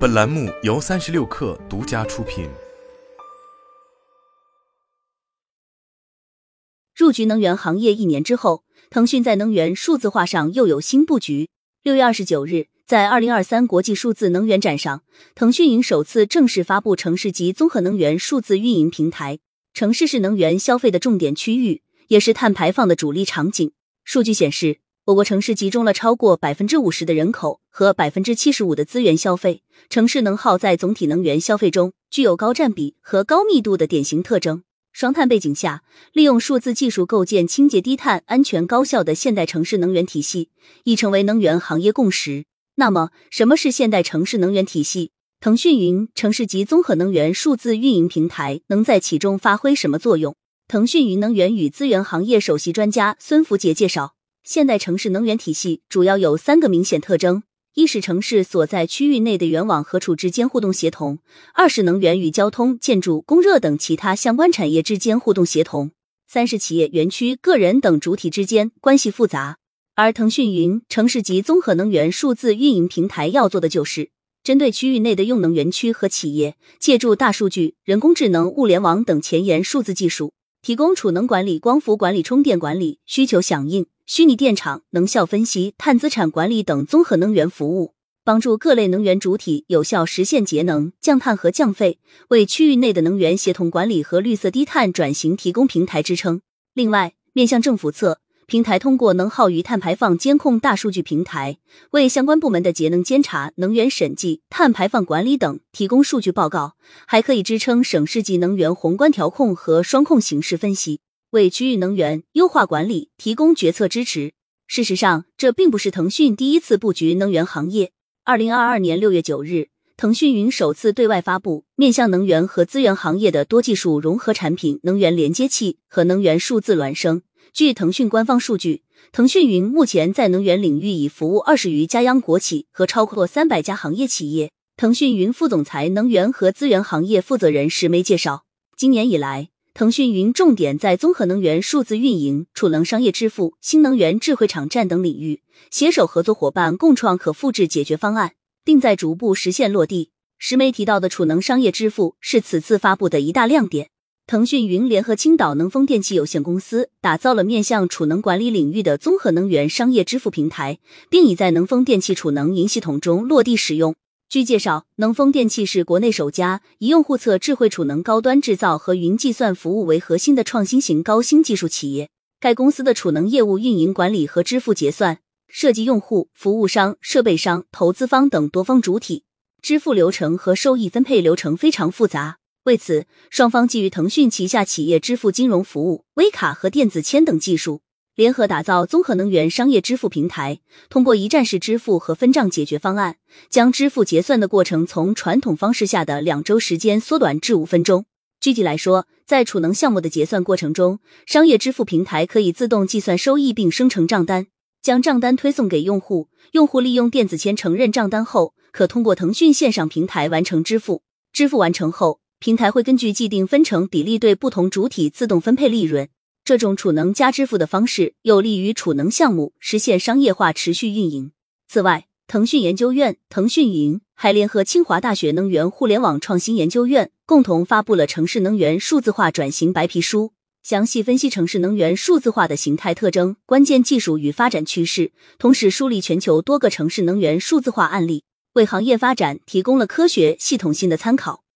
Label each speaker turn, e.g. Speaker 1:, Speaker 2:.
Speaker 1: 本栏目由三十六氪独家出品。
Speaker 2: 入局能源行业一年之后，腾讯在能源数字化上又有新布局。六月二十九日，在二零二三国际数字能源展上，腾讯云首次正式发布城市级综合能源数字运营平台。城市是能源消费的重点区域，也是碳排放的主力场景。数据显示。我国城市集中了超过百分之五十的人口和百分之七十五的资源消费，城市能耗在总体能源消费中具有高占比和高密度的典型特征。双碳背景下，利用数字技术构建清洁、低碳、安全、高效的现代城市能源体系，已成为能源行业共识。那么，什么是现代城市能源体系？腾讯云城市级综合能源数字运营平台能在其中发挥什么作用？腾讯云能源与资源行业首席专家孙福杰介绍。现代城市能源体系主要有三个明显特征：一是城市所在区域内的源网和储之间互动协同；二是能源与交通、建筑、供热等其他相关产业之间互动协同；三是企业、园区、个人等主体之间关系复杂。而腾讯云城市级综合能源数字运营平台要做的就是，针对区域内的用能园区和企业，借助大数据、人工智能、物联网等前沿数字技术，提供储能管理、光伏管理、充电管理、需求响应。虚拟电厂、能效分析、碳资产管理等综合能源服务，帮助各类能源主体有效实现节能、降碳和降费，为区域内的能源协同管理和绿色低碳转型提供平台支撑。另外，面向政府侧，平台通过能耗与碳排放监控大数据平台，为相关部门的节能监察、能源审计、碳排放管理等提供数据报告，还可以支撑省市级能源宏观调控和双控形势分析。为区域能源优化管理提供决策支持。事实上，这并不是腾讯第一次布局能源行业。二零二二年六月九日，腾讯云首次对外发布面向能源和资源行业的多技术融合产品——能源连接器和能源数字孪生。据腾讯官方数据，腾讯云目前在能源领域已服务二十余家央国企和超过三百家行业企业。腾讯云副总裁、能源和资源行业负责人石梅介绍，今年以来。腾讯云重点在综合能源数字运营、储能商业支付、新能源智慧场站等领域，携手合作伙伴共创可复制解决方案，并在逐步实现落地。石梅提到的储能商业支付是此次发布的一大亮点。腾讯云联合青岛能丰电气有限公司，打造了面向储能管理领域的综合能源商业支付平台，并已在能丰电气储能云系统中落地使用。据介绍，能风电气是国内首家以用户侧智慧储能高端制造和云计算服务为核心的创新型高新技术企业。该公司的储能业务运营管理和支付结算涉及用户、服务商、设备商、投资方等多方主体，支付流程和收益分配流程非常复杂。为此，双方基于腾讯旗下企业支付金融服务、微卡和电子签等技术。联合打造综合能源商业支付平台，通过一站式支付和分账解决方案，将支付结算的过程从传统方式下的两周时间缩短至五分钟。具体来说，在储能项目的结算过程中，商业支付平台可以自动计算收益并生成账单，将账单推送给用户。用户利用电子签承认账单后，可通过腾讯线上平台完成支付。支付完成后，平台会根据既定分成比例对不同主体自动分配利润。这种储能加支付的方式有利于储能项目实现商业化、持续运营。此外，腾讯研究院、腾讯云还联合清华大学能源互联网创新研究院，共同发布了《城市能源数字化转型白皮书》，详细分析城市能源数字化的形态特征、关键技术与发展趋势，同时梳理全球多个城市能源数字化案例，为行业发展提供了科学系统性的参考。